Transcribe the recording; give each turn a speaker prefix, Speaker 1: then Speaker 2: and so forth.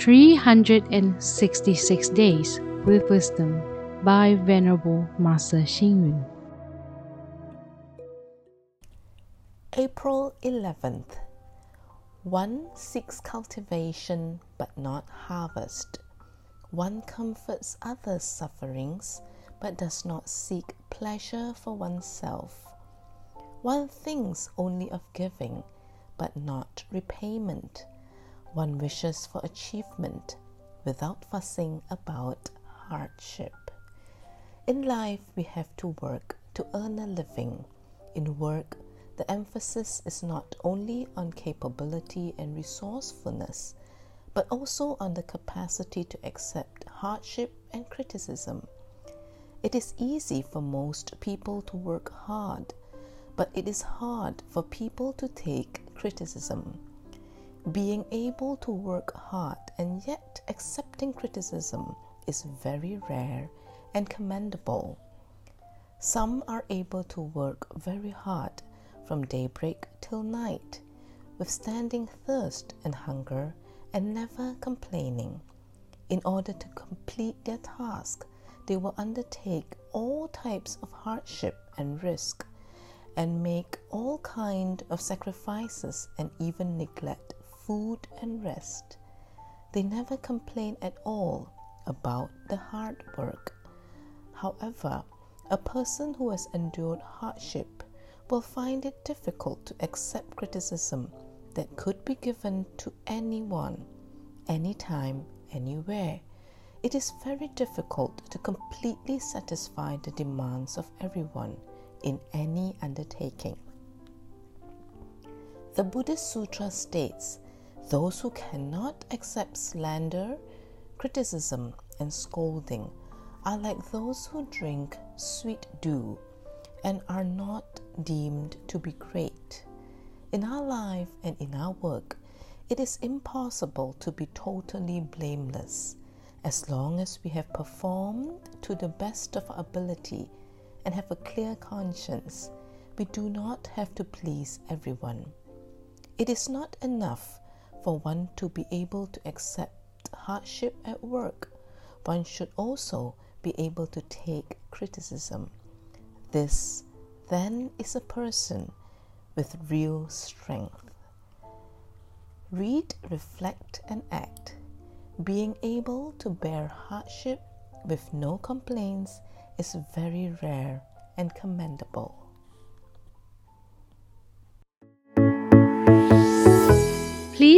Speaker 1: 366 Days with Wisdom by Venerable Master Xing.
Speaker 2: April 11th. One seeks cultivation but not harvest. One comforts others' sufferings but does not seek pleasure for oneself. One thinks only of giving but not repayment. One wishes for achievement without fussing about hardship. In life, we have to work to earn a living. In work, the emphasis is not only on capability and resourcefulness, but also on the capacity to accept hardship and criticism. It is easy for most people to work hard, but it is hard for people to take criticism. Being able to work hard and yet accepting criticism is very rare and commendable. Some are able to work very hard from daybreak till night, withstanding thirst and hunger and never complaining. In order to complete their task, they will undertake all types of hardship and risk and make all kind of sacrifices and even neglect food and rest. They never complain at all about the hard work. However, a person who has endured hardship will find it difficult to accept criticism that could be given to anyone, anytime, anywhere. It is very difficult to completely satisfy the demands of everyone in any undertaking. The Buddhist Sutra states those who cannot accept slander, criticism, and scolding are like those who drink sweet dew and are not deemed to be great. In our life and in our work, it is impossible to be totally blameless. As long as we have performed to the best of our ability and have a clear conscience, we do not have to please everyone. It is not enough for one to be able to accept hardship at work. One should also be able to take criticism. This then is a person with real strength. Read, reflect, and act. Being able to bear hardship with no complaints is very rare and commendable.